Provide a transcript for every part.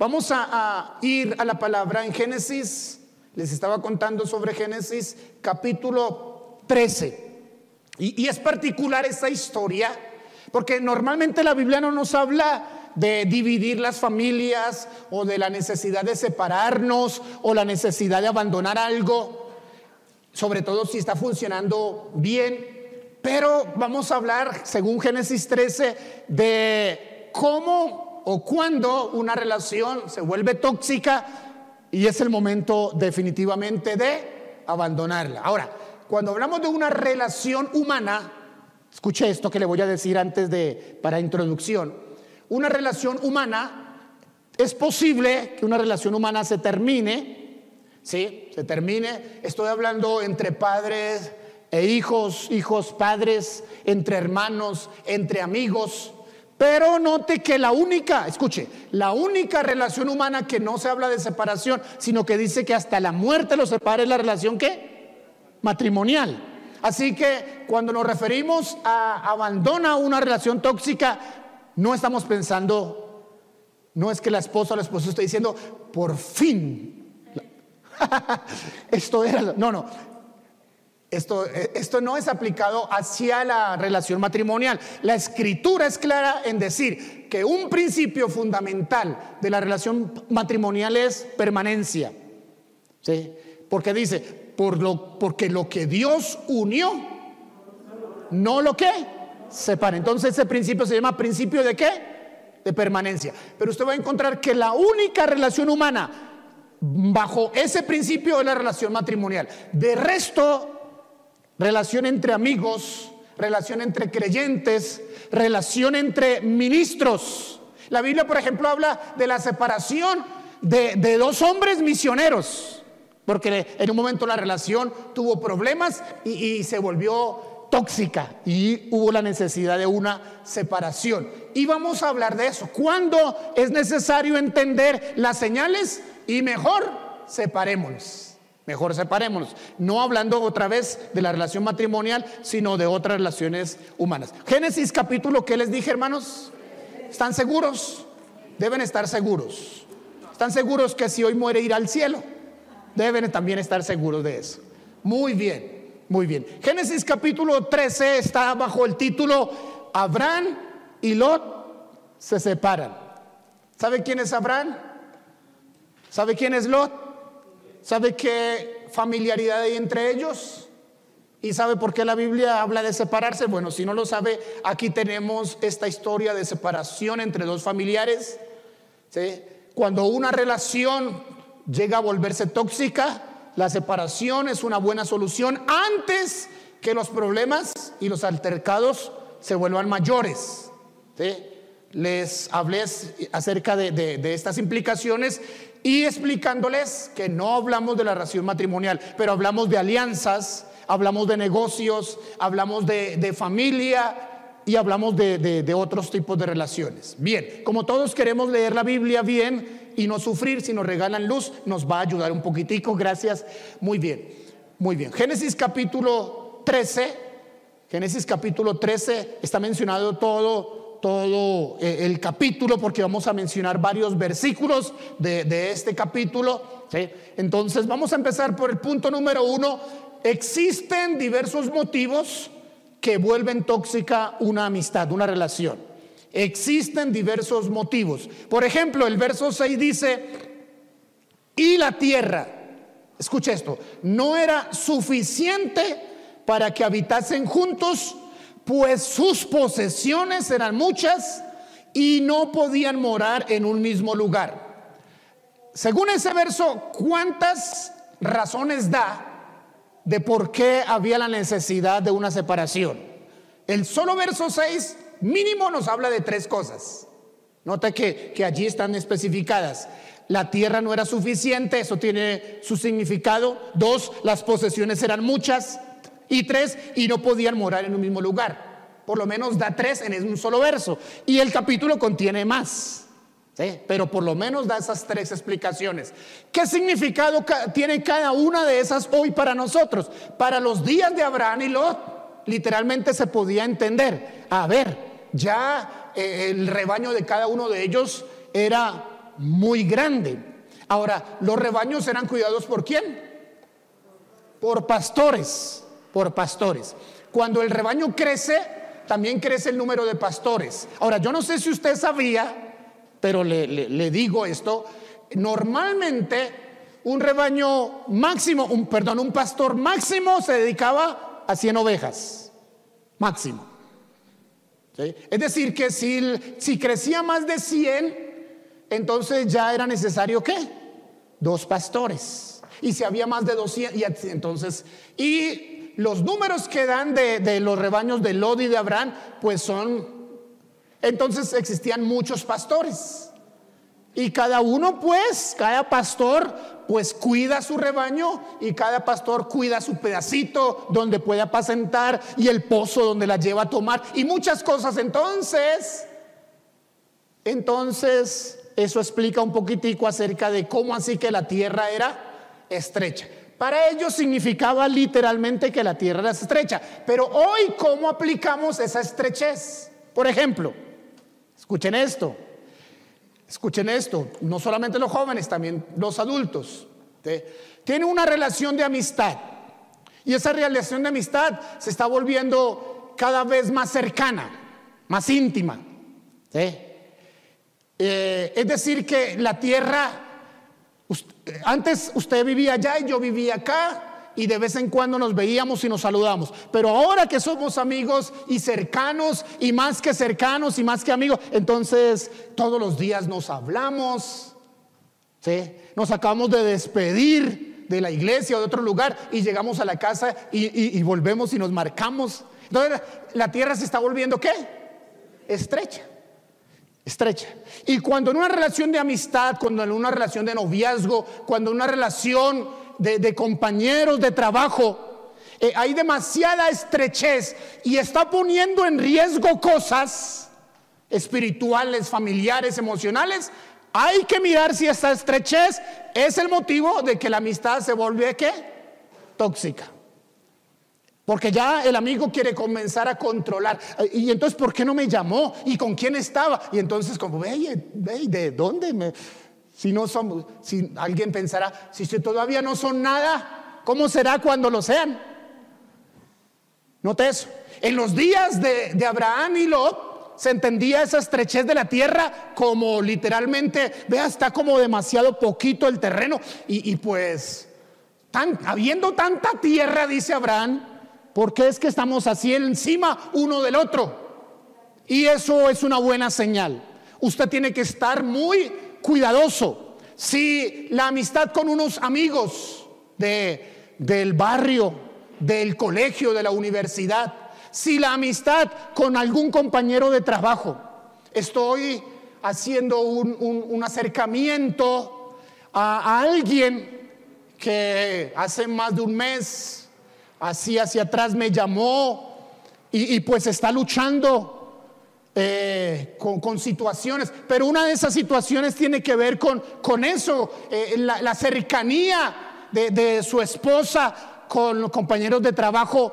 Vamos a, ir a la palabra en Génesis. Les estaba contando sobre Génesis capítulo 13. Y, y es particular esta historia porque normalmente la Biblia no nos habla de dividir las familias o de la necesidad de separarnos o la necesidad de abandonar algo, sobre todo si está funcionando bien. Pero vamos a hablar, según Génesis 13, de cómo o cuándo una relación se vuelve tóxica y es el momento definitivamente de abandonarla. Ahora, cuando hablamos de una relación humana, escuche esto que le voy a decir antes de para introducción. Una relación humana es posible que una relación humana se termine, ¿sí? Se termine. Estoy hablando entre padres e hijos, hijos, padres, entre hermanos, entre amigos. Pero note que la única, escuche, la única relación humana que no se habla de separación, sino que dice que hasta la muerte los separa es la relación que matrimonial. Así que cuando nos referimos a abandona una relación tóxica, no estamos pensando, no es que la esposa o la esposa esté diciendo, por fin, esto era, no, no, esto, esto, no es aplicado hacia la relación matrimonial. La escritura es clara en decir que un principio fundamental de la relación matrimonial es permanencia. ¿Sí? Porque dice, por lo, porque lo que Dios unió, no lo que separa. Entonces ese principio se llama principio de qué? De permanencia. Pero usted va a encontrar que la única relación humana bajo ese principio es la relación matrimonial. De resto, relación entre amigos, relación entre creyentes, relación entre ministros. La Biblia, por ejemplo, habla de la separación de, dos hombres misioneros, porque en un momento la relación tuvo problemas y, y se volvió tóxica y hubo la necesidad de una separación. Y vamos a hablar de eso. ¿Cuándo es necesario entender las señales? Y mejor separémonos. Mejor separémonos. No hablando otra vez de la relación matrimonial, sino de otras relaciones humanas. Génesis capítulo, ¿qué les dije, hermanos? ¿Están seguros? Deben estar seguros. ¿Están seguros que si hoy muere ir al cielo? Deben también estar seguros de eso. Muy bien, muy bien. Génesis capítulo 13 está bajo el título Abraham y Lot se separan. ¿Sabe quién es Abraham? ¿Sabe quién es Lot? ¿Sabe qué familiaridad hay entre ellos? ¿Y sabe por qué la Biblia habla de separarse? Bueno, si no lo sabe, aquí tenemos esta historia de separación entre dos familiares. ¿sí? Cuando una relación llega a volverse tóxica, la separación es una buena solución antes que los problemas y los altercados se vuelvan mayores. ¿sí? Les hablé acerca de, de, de estas implicaciones y explicándoles que no hablamos de la relación matrimonial, pero hablamos de alianzas, hablamos de negocios, hablamos de, de familia y hablamos de, de, otros tipos de relaciones. Bien, como todos queremos leer la Biblia bien y no sufrir, si nos regalan luz, nos va a ayudar un poquitico, gracias. Muy bien, muy bien. Génesis capítulo 13, Génesis capítulo 13 está mencionado todo todo eh, el capítulo porque vamos a mencionar varios versículos de, este capítulo. Entonces vamos a empezar por el punto número uno. Existen diversos motivos que vuelven tóxica una amistad, una relación. Existen diversos motivos. Por ejemplo, el verso 6 dice, y la tierra, escucha esto, no era suficiente para que habitasen juntos pues sus posesiones eran muchas y no podían morar en un mismo lugar. Según ese verso, ¿cuántas razones da de por qué había la necesidad de una separación? El solo verso 6 mínimo nos habla de tres cosas. Nota que, que allí están especificadas. La tierra no era suficiente, eso tiene su significado. Dos, las posesiones eran muchas. Y tres, y no podían morar en un mismo lugar. Por lo menos da tres en un solo verso. Y el capítulo contiene más. ¿sí? Pero por lo menos da esas tres explicaciones. ¿Qué significado tiene cada una de esas hoy para nosotros? Para los días de Abraham y Lot, literalmente se podía entender. A ver, ya eh, el rebaño de cada uno de ellos era muy grande. Ahora, los rebaños eran cuidados por quién? Por pastores, por pastores. Cuando el rebaño crece, también crece el número de pastores. Ahora, yo no sé si usted sabía, pero le, digo esto, normalmente un rebaño máximo, un, perdón, un pastor máximo se dedicaba a 100 ovejas, máximo. Es decir, que si, si crecía más de 100, entonces ya era necesario qué? Dos pastores. Y si había más de 200, y entonces, y los números que dan de, los rebaños de Lodi y de Abraham, pues son, entonces existían muchos pastores. Y cada uno pues, cada pastor pues cuida su rebaño y cada pastor cuida su pedacito donde puede apacentar y el pozo donde la lleva a tomar y muchas cosas. Entonces, entonces eso explica un poquitico acerca de cómo así que la tierra era estrecha. Para ellos significaba literalmente que la tierra era estrecha. Pero hoy, ¿cómo aplicamos esa estrechez? Por ejemplo, escuchen esto. Escuchen esto, no solamente los jóvenes, también los adultos. Tienen una relación de amistad. Y esa relación de amistad se está volviendo cada vez más cercana, más íntima. Eh, es decir, que la tierra, antes usted vivía allá y yo vivía acá, y de vez en cuando nos veíamos y nos saludamos. Pero ahora que somos amigos y cercanos y más que cercanos y más que amigos, entonces todos los días nos hablamos. ¿sí? Nos acabamos de despedir de la iglesia o de otro lugar y llegamos a la casa y, y volvemos y nos marcamos. Entonces la tierra se está volviendo ¿qué? Estrecha estrecha. Y cuando en una relación de amistad, cuando en una relación de noviazgo, cuando en una relación de, compañeros de trabajo, eh, hay demasiada estrechez y está poniendo en riesgo cosas espirituales, familiares, emocionales, hay que mirar si esta estrechez es el motivo de que la amistad se vuelve ¿qué? tóxica. Porque ya el amigo quiere comenzar a controlar. Y entonces, ¿por qué no me llamó? ¿Y con quién estaba? Y entonces, como, ve, ¿de dónde me, si no somos, si alguien pensará, si todavía no son nada, ¿cómo será cuando lo sean? Note eso. En los días de, Abraham y Lot se entendía esa estrechez de la tierra como literalmente, vea, está como demasiado poquito el terreno. Y, pues, tan, habiendo tanta tierra, dice Abraham, ¿por qué es que estamos así encima uno del otro? Y eso es una buena señal. Usted tiene que estar muy cuidadoso. Si la amistad con unos amigos de, del barrio, del colegio, de la universidad, si la amistad con algún compañero de trabajo, estoy haciendo un, acercamiento a, alguien que hace más de un mes, así hacia atrás me llamó y, pues está luchando eh, con, situaciones, pero una de esas situaciones tiene que ver con, con eso, eh, la, cercanía de, su esposa con los compañeros de trabajo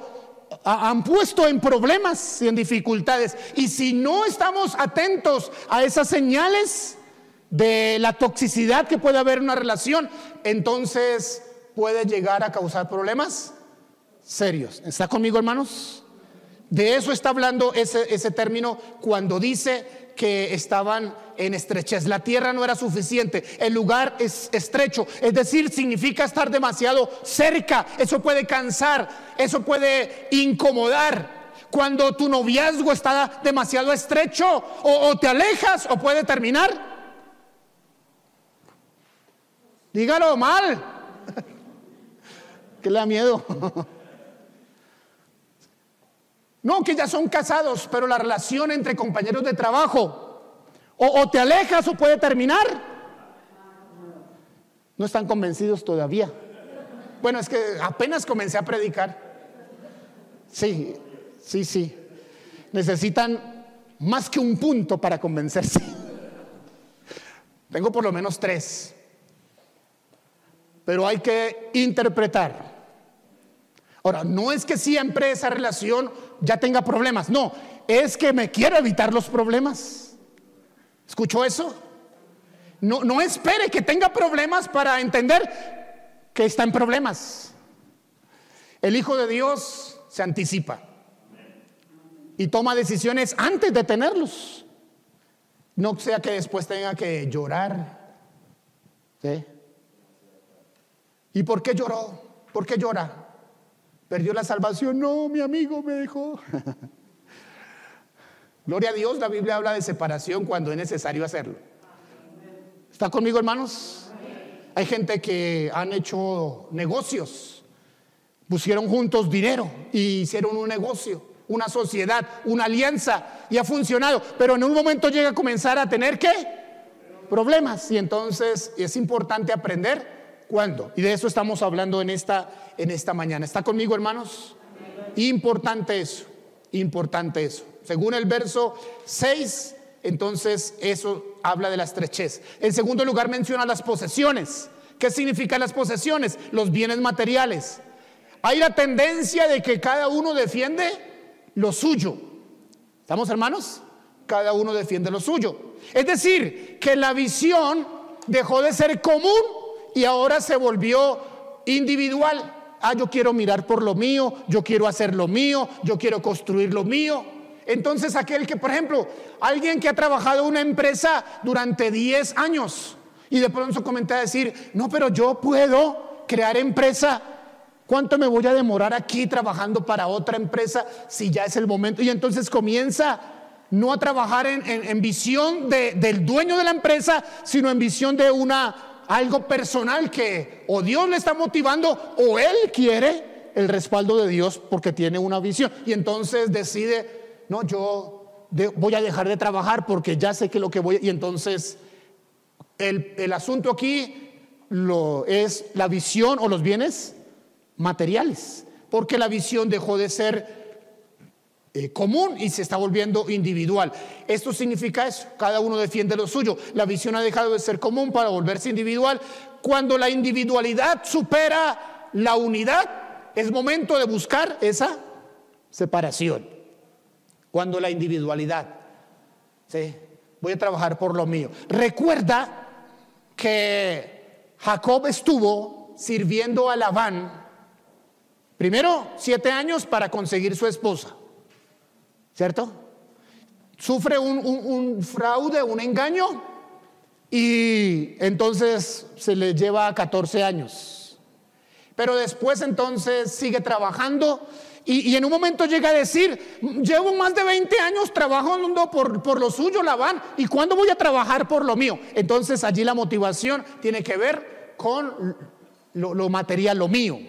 han puesto en problemas y en dificultades. Y si no estamos atentos a esas señales de la toxicidad que puede haber en una relación, entonces puede llegar a causar problemas serios. ¿Está conmigo, hermanos? De eso está hablando ese, ese término cuando dice que estaban en estrechez. La tierra no era suficiente, el lugar es estrecho, es decir, significa estar demasiado cerca. Eso puede cansar, eso puede incomodar. Cuando tu noviazgo está demasiado estrecho, o, o te alejas o puede terminar. Dígalo mal, que le da miedo. No, que ya son casados, pero la relación entre compañeros de trabajo, o, te alejas o puede terminar. No están convencidos todavía. Bueno, es que apenas comencé a predicar. Sí, sí, sí. Necesitan más que un punto para convencerse. Tengo por lo menos tres. Pero hay que interpretar. Ahora, no es que siempre esa relación ya tenga problemas. No, es que me quiero evitar los problemas. ¿Escuchó eso? No, no espere que tenga problemas para entender que está en problemas. El Hijo de Dios se anticipa y toma decisiones antes de tenerlos. No sea que después tenga que llorar. ¿Sí? ¿Y por qué lloró? ¿Por qué llora? ¿Perdió la salvación? No, mi amigo me dejó. Gloria a Dios, la Biblia habla de separación cuando es necesario hacerlo. ¿Está conmigo, hermanos? Hay gente que han hecho negocios, pusieron juntos dinero y hicieron un negocio, una sociedad, una alianza y ha funcionado, pero en un momento llega a comenzar a tener qué? Problemas y entonces es importante aprender cuándo. Y de eso estamos hablando en esta, en esta mañana. ¿Está conmigo, hermanos? Importante eso, importante eso. Según el verso 6, entonces eso habla de la estrechez. En segundo lugar menciona las posesiones. ¿Qué significan las posesiones? Los bienes materiales. Hay la tendencia de que cada uno defiende lo suyo. ¿Estamos hermanos? Cada uno defiende lo suyo. Es decir, que la visión dejó de ser común y ahora se volvió individual. Ah, yo quiero mirar por lo mío, yo quiero hacer lo mío, yo quiero construir lo mío. Entonces aquel que, por ejemplo, alguien que ha trabajado en una empresa durante 10 años y de pronto comenta a decir, no, pero yo puedo crear empresa. ¿Cuánto me voy a demorar aquí trabajando para otra empresa si ya es el momento? Y entonces comienza no a trabajar en, visión del dueño de la empresa, sino en visión de una algo personal que o Dios le está motivando o él quiere el respaldo de Dios porque tiene una visión. Y entonces decide no, yo voy a dejar de trabajar porque ya sé que lo que voy... Y entonces el, asunto aquí lo, es la visión o los bienes materiales, porque la visión dejó de ser común y se está volviendo individual. Esto significa eso, cada uno defiende lo suyo. La visión ha dejado de ser común para volverse individual. Cuando la individualidad supera la unidad, es momento de buscar esa separación cuando la individualidad. ¿sí? Voy a trabajar por lo mío. Recuerda que Jacob estuvo sirviendo a Labán, primero siete años para conseguir su esposa, ¿cierto? Sufre un, fraude, un engaño, y entonces se le lleva 14 años. Pero después entonces sigue trabajando y, en un momento llega a decir, llevo más de 20 años trabajando por, por lo suyo, Labán, ¿y cuándo voy a trabajar por lo mío? Entonces allí la motivación tiene que ver con lo, material, lo mío.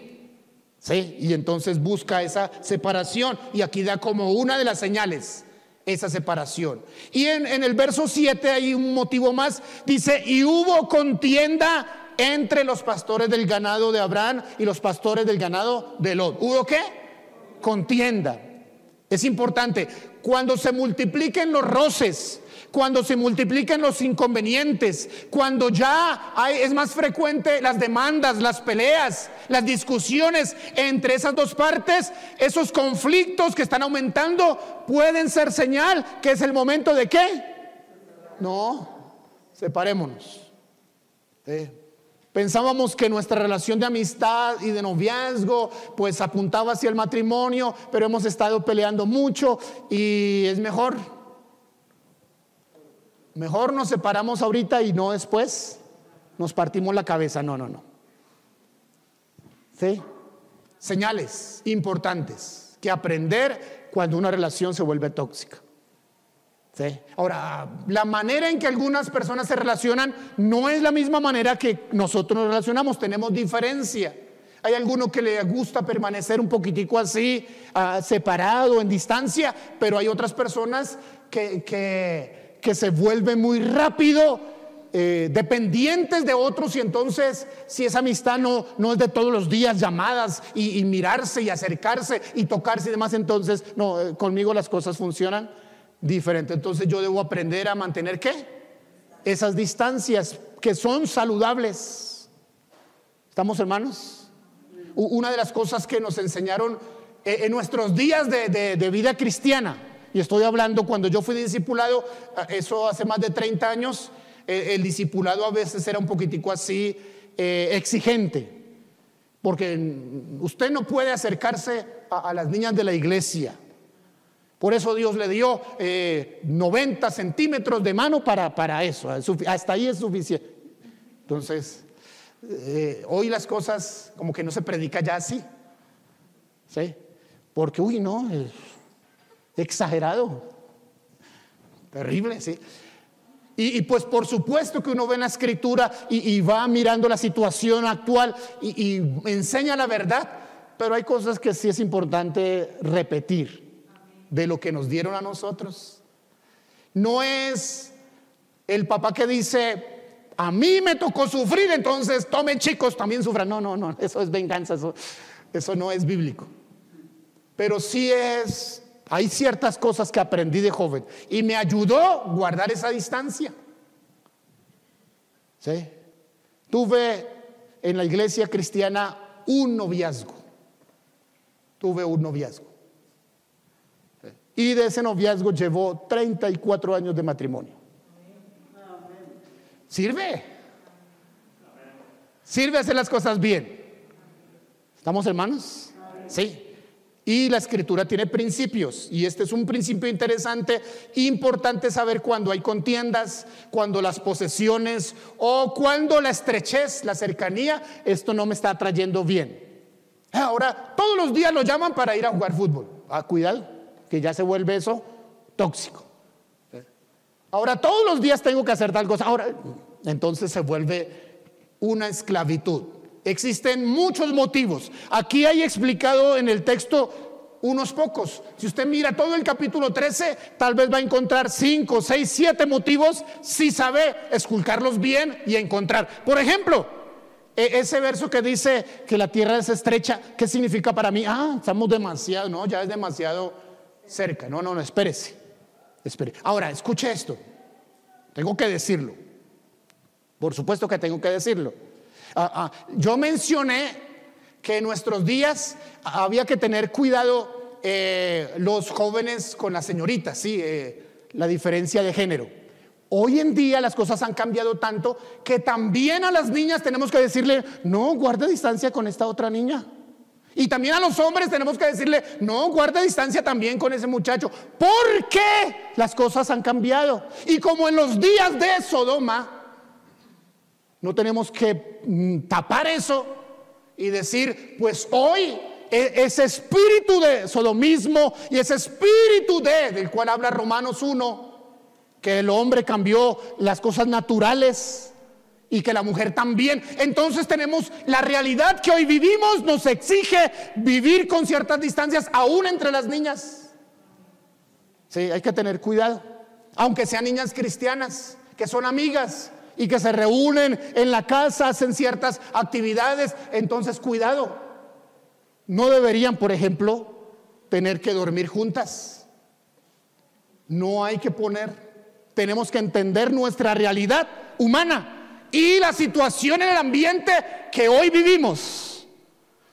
Y entonces busca esa separación y aquí da como una de las señales esa separación. Y en, en, el verso 7 hay un motivo más, dice, y hubo contienda entre los pastores del ganado de Abraham y los pastores del ganado de Lot. ¿Hubo qué? contienda. Es importante, cuando se multipliquen los roces, cuando se multipliquen los inconvenientes, cuando ya es más frecuente las demandas, las peleas, las discusiones entre esas dos partes, esos conflictos que están aumentando pueden ser señal que es el momento de qué? No, separémonos. Pensábamos que nuestra relación de amistad y de noviazgo pues apuntaba hacia el matrimonio, pero hemos estado peleando mucho y es mejor. Mejor nos separamos ahorita y no después nos partimos la cabeza. No, no, no. ¿Sí? Señales importantes que aprender cuando una relación se vuelve tóxica. Ahora, la manera en que algunas personas se relacionan no es la misma manera que nosotros nos relacionamos, tenemos diferencia. Hay algunos que le gusta permanecer un poquitico así, ah, separado, en distancia, pero hay otras personas que, que, se vuelven muy rápido, eh, dependientes de otros y entonces si esa amistad no, no es de todos los días llamadas y, mirarse y acercarse y tocarse y demás, entonces no, eh, conmigo las cosas funcionan diferente. Entonces yo debo aprender a mantener qué? Esas distancias que son saludables. ¿Estamos hermanos? Una de las cosas que nos enseñaron eh, en nuestros días de, vida cristiana, y estoy hablando cuando yo fui discipulado, eh, eso hace más de 30 años, el, discipulado a veces era un poquitico así eh, exigente, porque usted no puede acercarse a, las niñas de la iglesia. Por eso Dios le dio 90 eh, centímetros de mano para, para eso. Hasta ahí es suficiente. Entonces, eh, hoy las cosas como que no se predica ya así. ¿Sí? Porque, uy, no, exagerado. Terrible, ¿sí? Y, pues por supuesto que uno ve en la escritura y, va mirando la situación actual y, enseña la verdad, pero hay cosas que sí es importante repetir de lo que nos dieron a nosotros. No es el papá que dice, a mí me tocó sufrir, entonces tomen chicos, también sufran. No, no, no, eso es venganza, eso, eso no es bíblico. Pero sí es hay ciertas cosas que aprendí de joven y me ayudó guardar esa distancia. ¿Sí? Tuve en la iglesia cristiana un noviazgo. Tuve un noviazgo. Y de ese noviazgo llevó 34 años de matrimonio. ¿Sirve? ¿Sirve hacer las cosas bien? ¿Estamos hermanos? Sí. Y la escritura tiene principios, y este es un principio interesante, importante saber cuando hay contiendas, cuando las posesiones o cuando la estrechez, la cercanía, esto no me está trayendo bien. Ahora, todos los días lo llaman para ir a jugar fútbol. Ah, cuidado, que ya se vuelve eso tóxico. Ahora, todos los días tengo que hacer tal cosa. Ahora, entonces se vuelve una esclavitud. Existen muchos motivos. Aquí hay explicado en el texto unos pocos. Si usted mira todo el capítulo 13, tal vez va a encontrar 5, 6, 7 motivos si sabe esculcarlos bien y encontrar. Por ejemplo, e, ese verso que dice que la tierra es estrecha, ¿qué significa para mí? Ah, estamos demasiado, no, ya es demasiado cerca. No, no, no, espérese. Espere. Ahora, escuche esto. Tengo que decirlo. Por supuesto que tengo que decirlo. Ah, ah, yo mencioné que en nuestros días había que tener cuidado eh, los jóvenes con las señoritas, ¿sí? Eh, la diferencia de género. Hoy en día las cosas han cambiado tanto que también a las niñas tenemos que decirle, no, guarde distancia con esta otra niña. Y también a los hombres tenemos que decirle, no, guarde distancia también con ese muchacho. Porque las cosas han cambiado. Y como en los días de Sodoma, no tenemos que mm, tapar eso y decir, pues hoy e, ese espíritu de sodomismo y ese espíritu de, del cual habla Romanos 1, que el hombre cambió las cosas naturales y que la mujer también. Entonces tenemos la realidad que hoy vivimos, nos exige vivir con ciertas distancias, aún entre las niñas. Sí, hay que tener cuidado, aunque sean niñas cristianas, que son amigas, y que se reúnen en la casa, hacen ciertas actividades, entonces cuidado. No deberían, por ejemplo, tener que dormir juntas. No hay que poner, tenemos que entender nuestra realidad humana y la situación en el ambiente que hoy vivimos.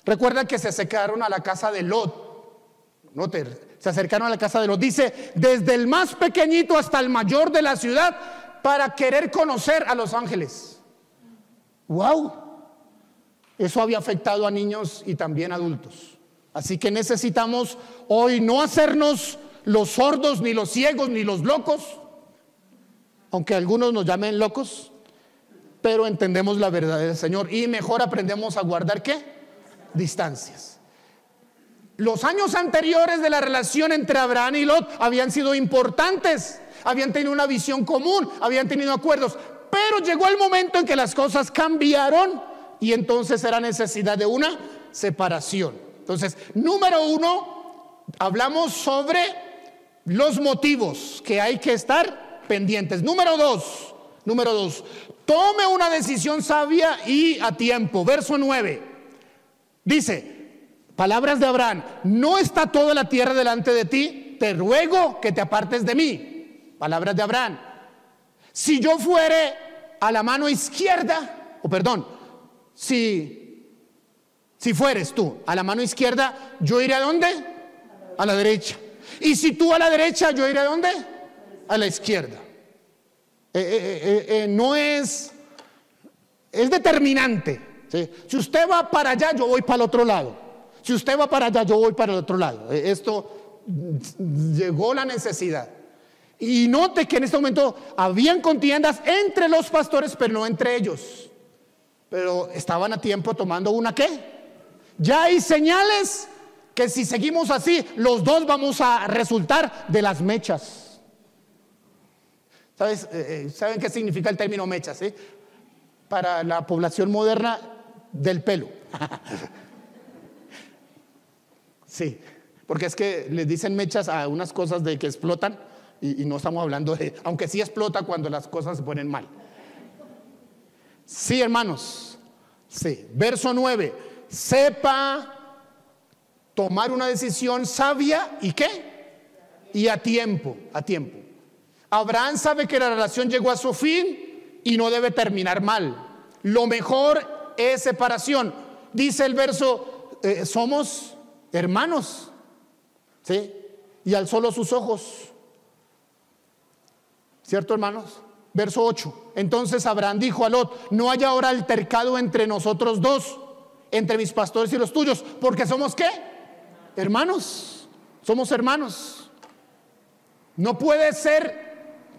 Recuerda que se acercaron a la casa de Lot. No se acercaron a la casa de Lot. Dice, desde el más pequeñito hasta el mayor de la ciudad, para querer conocer a los ángeles. ¡Wow! Eso había afectado a niños y también adultos. Así que necesitamos hoy no hacernos los sordos, ni los ciegos, ni los locos, aunque algunos nos llamen locos, pero entendemos la verdad del Señor y mejor aprendemos a guardar qué? Distancias. Los años anteriores de la relación entre Abraham y Lot habían sido importantes habían tenido una visión común, habían tenido acuerdos, pero llegó el momento en que las cosas cambiaron y entonces era necesidad de una separación. Entonces, número uno, hablamos sobre los motivos que hay que estar pendientes. Número dos, número dos, tome una decisión sabia y a tiempo. Verso 9. Dice, palabras de Abraham, no está toda la tierra delante de ti, te ruego que te apartes de mí. Palabras de Abraham. Si yo fuere a la mano izquierda, o perdón, si, si fueres tú a la mano izquierda, yo iré a dónde? A la derecha. Y si tú a la derecha, yo iré a dónde? A la izquierda. no es, es determinante. Si usted va para allá, yo voy para el otro lado. Si usted va para allá, yo voy para el otro lado. Esto llegó la necesidad. Y note que en este momento habían contiendas entre los pastores, pero no entre ellos. Pero estaban a tiempo tomando una qué. Ya hay señales que si seguimos así, los dos vamos a resultar de las mechas. ¿Sabes? Eh, eh, ¿Saben qué significa el término mechas? Para la población moderna, del pelo. sí, porque es que les dicen mechas a unas cosas de que explotan y, no estamos hablando de, aunque sí explota cuando las cosas se ponen mal. Sí, hermanos. Sí. Verso 9. Sepa tomar una decisión sabia y qué? Y a tiempo, a tiempo. Abraham sabe que la relación llegó a su fin y no debe terminar mal. Lo mejor es separación. Dice el verso, eh, somos hermanos. ¿Sí? Y alzó los sus ojos ¿Cierto, hermanos? Verso 8. Entonces Abraham dijo a Lot, no haya ahora altercado entre nosotros dos, entre mis pastores y los tuyos, porque somos qué? Hermanos. Somos hermanos. No puede ser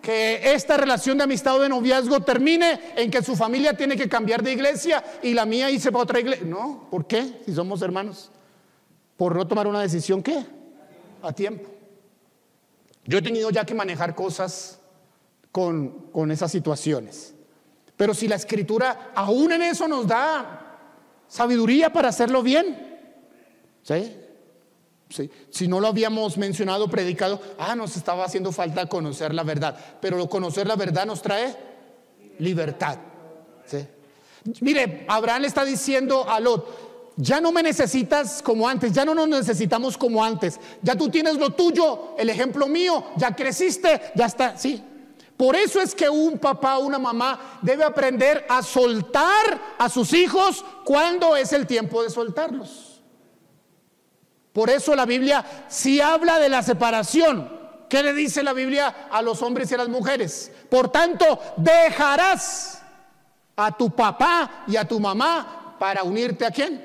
que esta relación de amistad o de noviazgo termine en que su familia tiene que cambiar de iglesia y la mía irse para otra iglesia. No, ¿por qué? Si somos hermanos. Por no tomar una decisión, ¿qué? A tiempo. Yo he tenido ya que manejar cosas con, esas situaciones. Pero si la escritura aún en eso nos da sabiduría para hacerlo bien, ¿sí? ¿sí? Si no lo habíamos mencionado, predicado, ah, nos estaba haciendo falta conocer la verdad. Pero conocer la verdad nos trae libertad. ¿sí? Mire, Abraham le está diciendo a Lot, ya no me necesitas como antes, ya no nos necesitamos como antes, ya tú tienes lo tuyo, el ejemplo mío, ya creciste, ya está, sí, por eso es que un papá una mamá debe aprender a soltar a sus hijos cuando es el tiempo de soltarlos. Por eso la Biblia si habla de la separación. ¿Qué le dice la Biblia a los hombres y a las mujeres? Por tanto, dejarás a tu papá y a tu mamá para unirte a quién?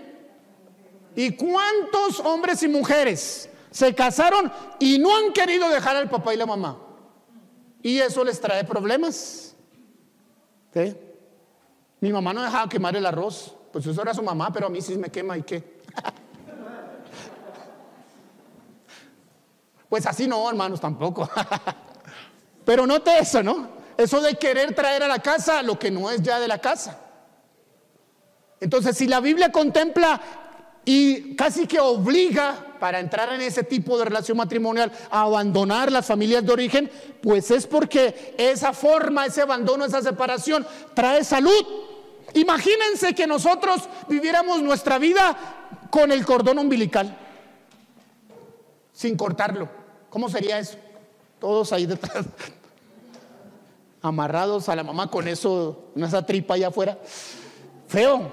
¿Y cuántos hombres y mujeres se casaron y no han querido dejar al papá y la mamá? Y eso les trae problemas. Mi mamá no dejaba quemar el arroz. Pues eso era su mamá, pero a mí sí me quema y qué. pues así no, hermanos, tampoco. pero note eso, ¿no? Eso de querer traer a la casa lo que no es ya de la casa. Entonces, si la Biblia contempla y casi que obliga para entrar en ese tipo de relación matrimonial a abandonar las familias de origen, pues es porque esa forma, ese abandono, esa separación trae salud. Imagínense que nosotros viviéramos nuestra vida con el cordón umbilical, sin cortarlo. ¿Cómo sería eso? Todos ahí detrás, amarrados a la mamá con eso, esa tripa allá afuera. Feo.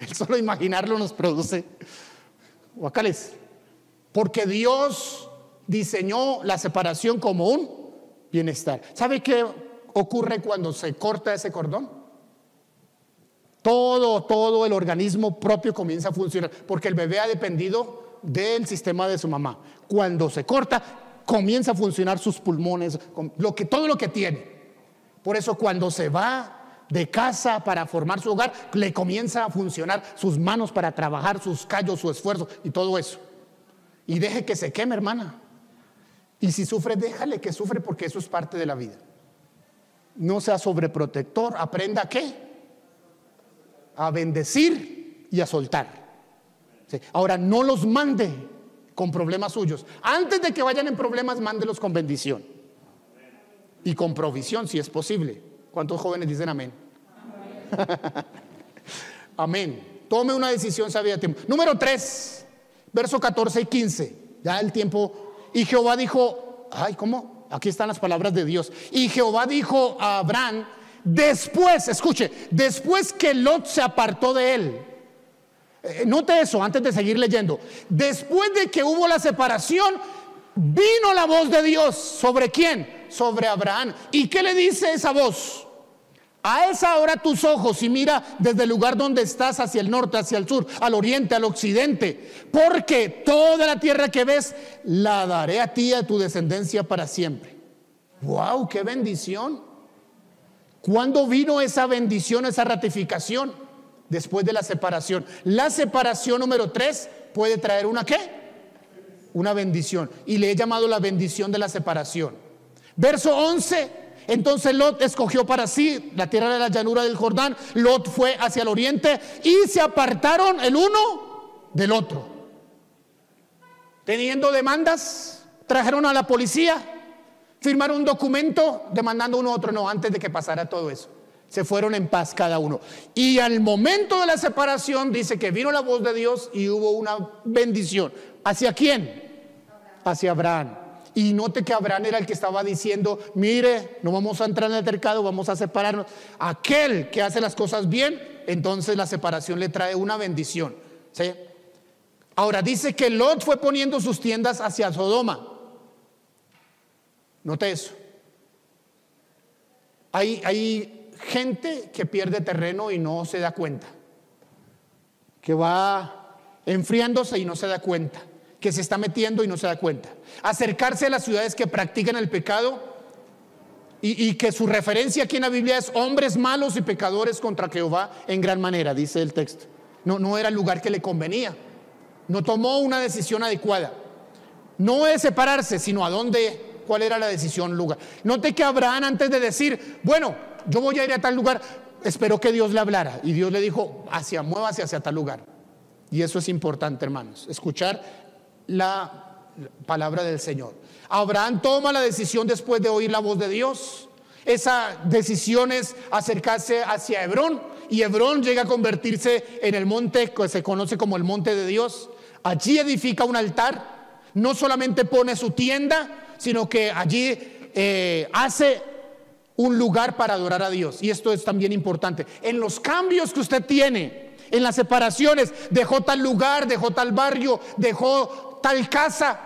El solo imaginarlo nos produce guacales. Porque Dios diseñó la separación como un bienestar. ¿Sabe qué ocurre cuando se corta ese cordón? Todo, todo el organismo propio comienza a funcionar, porque el bebé ha dependido del sistema de su mamá. Cuando se corta, comienza a funcionar sus pulmones, lo que, todo lo que tiene. Por eso cuando se va de casa para formar su hogar, le comienza a funcionar sus manos para trabajar, sus callos, su esfuerzo y todo eso. Y deje que se queme, hermana. Y si sufre, déjale que sufre porque eso es parte de la vida. No sea sobreprotector, aprenda a qué? A bendecir y a soltar. Ahora, no los mande con problemas suyos. Antes de que vayan en problemas, mándelos con bendición. Y con provisión, si es posible. ¿Cuántos jóvenes dicen amén? Amén. Tome una decisión sabia de tiempo. Número 3, verso 14 y 15. Ya el tiempo. Y Jehová dijo, ay, ¿cómo? Aquí están las palabras de Dios. Y Jehová dijo a Abraham, después, escuche, después que Lot se apartó de él. Eh, note eso antes de seguir leyendo. Después de que hubo la separación, vino la voz de Dios. ¿Sobre quién? Sobre Abraham. ¿Y qué le dice esa voz? A esa hora tus ojos y mira desde el lugar donde estás hacia el norte, hacia el sur, al oriente, al occidente, porque toda la tierra que ves la daré a ti y a tu descendencia para siempre. ¡Wow! ¡Qué bendición! ¿Cuándo vino esa bendición, esa ratificación? Después de la separación. La separación número tres puede traer una qué? Una bendición. Y le he llamado la bendición de la separación. Verso 11. Entonces Lot escogió para sí la tierra de la llanura del Jordán. Lot fue hacia el oriente y se apartaron el uno del otro. Teniendo demandas, trajeron a la policía, firmaron un documento demandando uno a otro. No, antes de que pasara todo eso. Se fueron en paz cada uno. Y al momento de la separación dice que vino la voz de Dios y hubo una bendición. ¿Hacia quién? Hacia Abraham. Y note que Abraham era el que estaba diciendo, mire, no vamos a entrar en el mercado, vamos a separarnos. Aquel que hace las cosas bien, entonces la separación le trae una bendición. ¿sí? Ahora dice que Lot fue poniendo sus tiendas hacia Sodoma. Note eso. Hay, hay gente que pierde terreno y no se da cuenta. Que va enfriándose y no se da cuenta que se está metiendo y no se da cuenta. Acercarse a las ciudades que practican el pecado y, que su referencia aquí en la Biblia es hombres malos y pecadores contra Jehová en gran manera, dice el texto. No, no era el lugar que le convenía. No tomó una decisión adecuada. No es separarse, sino a dónde, cuál era la decisión, lugar. Note que Abraham antes de decir, bueno, yo voy a ir a tal lugar, esperó que Dios le hablara. Y Dios le dijo, hacia, muévase hacia tal lugar. Y eso es importante, hermanos. Escuchar la palabra del Señor. Abraham toma la decisión después de oír la voz de Dios. Esa decisión es acercarse hacia Hebrón y Hebrón llega a convertirse en el monte que se conoce como el monte de Dios. Allí edifica un altar, no solamente pone su tienda, sino que allí eh, hace un lugar para adorar a Dios. Y esto es también importante. En los cambios que usted tiene, en las separaciones, dejó tal lugar, dejó tal barrio, dejó tal casa.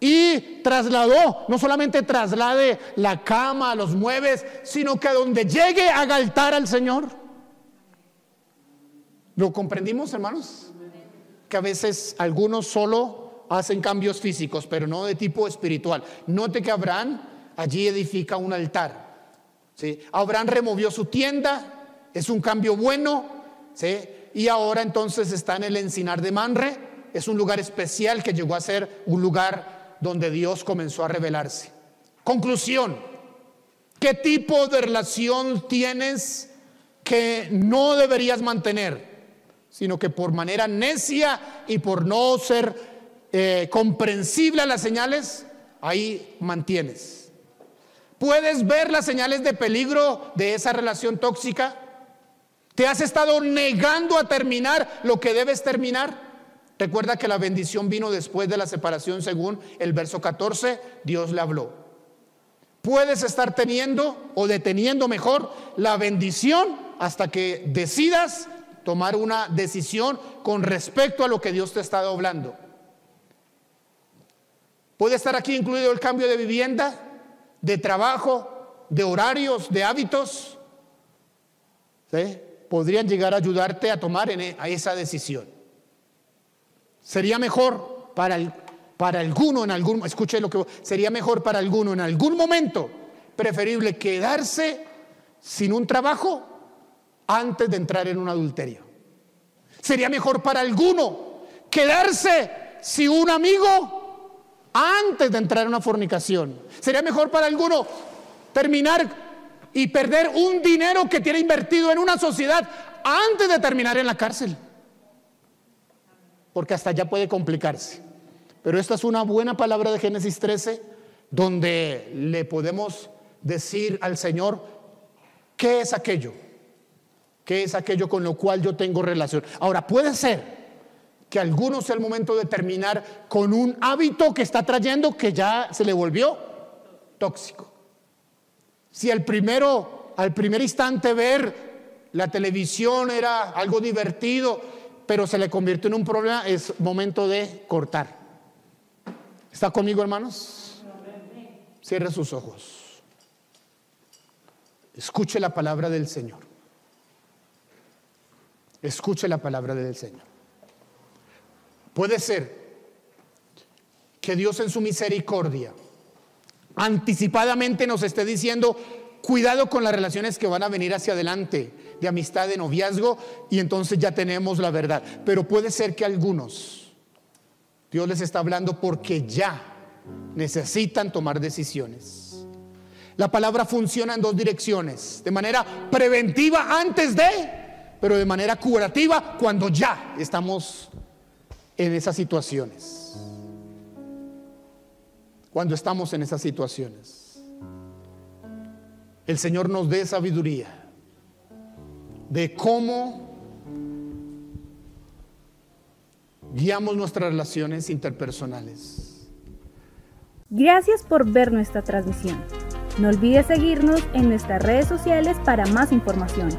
Y trasladó, no solamente traslade la cama, los muebles, sino que donde llegue haga altar al Señor. ¿Lo comprendimos, hermanos? Que a veces algunos solo hacen cambios físicos, pero no de tipo espiritual. Note que Abraham allí edifica un altar. ¿sí? Abraham removió su tienda, es un cambio bueno, ¿sí? y ahora entonces está en el encinar de Manre es un lugar especial que llegó a ser un lugar donde Dios comenzó a revelarse. Conclusión, ¿qué tipo de relación tienes que no deberías mantener, sino que por manera necia y por no ser eh, comprensible a las señales, ahí mantienes? ¿Puedes ver las señales de peligro de esa relación tóxica? ¿Te has estado negando a terminar lo que debes terminar? Recuerda que la bendición vino después de la separación según el verso 14, Dios le habló. Puedes estar teniendo o deteniendo mejor la bendición hasta que decidas tomar una decisión con respecto a lo que Dios te está hablando. Puede estar aquí incluido el cambio de vivienda, de trabajo, de horarios, de hábitos. Podrían llegar a ayudarte a tomar e, a esa decisión. Sería mejor para, el, para alguno en algún, escuche lo que sería mejor para alguno en algún momento preferible quedarse sin un trabajo antes de entrar en un adulterio. Sería mejor para alguno quedarse sin un amigo antes de entrar en una fornicación. Sería mejor para alguno terminar y perder un dinero que tiene invertido en una sociedad antes de terminar en la cárcel porque hasta allá puede complicarse. Pero esta es una buena palabra de Génesis 13, donde le podemos decir al Señor, ¿qué es aquello? ¿Qué es aquello con lo cual yo tengo relación? Ahora, puede ser que algunos sea el momento de terminar con un hábito que está trayendo que ya se le volvió tóxico. Si el primero, al primer instante ver la televisión era algo divertido, pero se le convirtió en un problema, es momento de cortar. ¿Está conmigo, hermanos? Cierre sus ojos. Escuche la palabra del Señor. Escuche la palabra del Señor. Puede ser que Dios en su misericordia anticipadamente nos esté diciendo, cuidado con las relaciones que van a venir hacia adelante, de amistad, de noviazgo, y entonces ya tenemos la verdad. Pero puede ser que algunos, Dios les está hablando porque ya necesitan tomar decisiones. La palabra funciona en dos direcciones, de manera preventiva antes de, pero de manera curativa cuando ya estamos en esas situaciones. Cuando estamos en esas situaciones. El Señor nos dé sabiduría de cómo guiamos nuestras relaciones interpersonales. Gracias por ver nuestra transmisión. No olvides seguirnos en nuestras redes sociales para más información.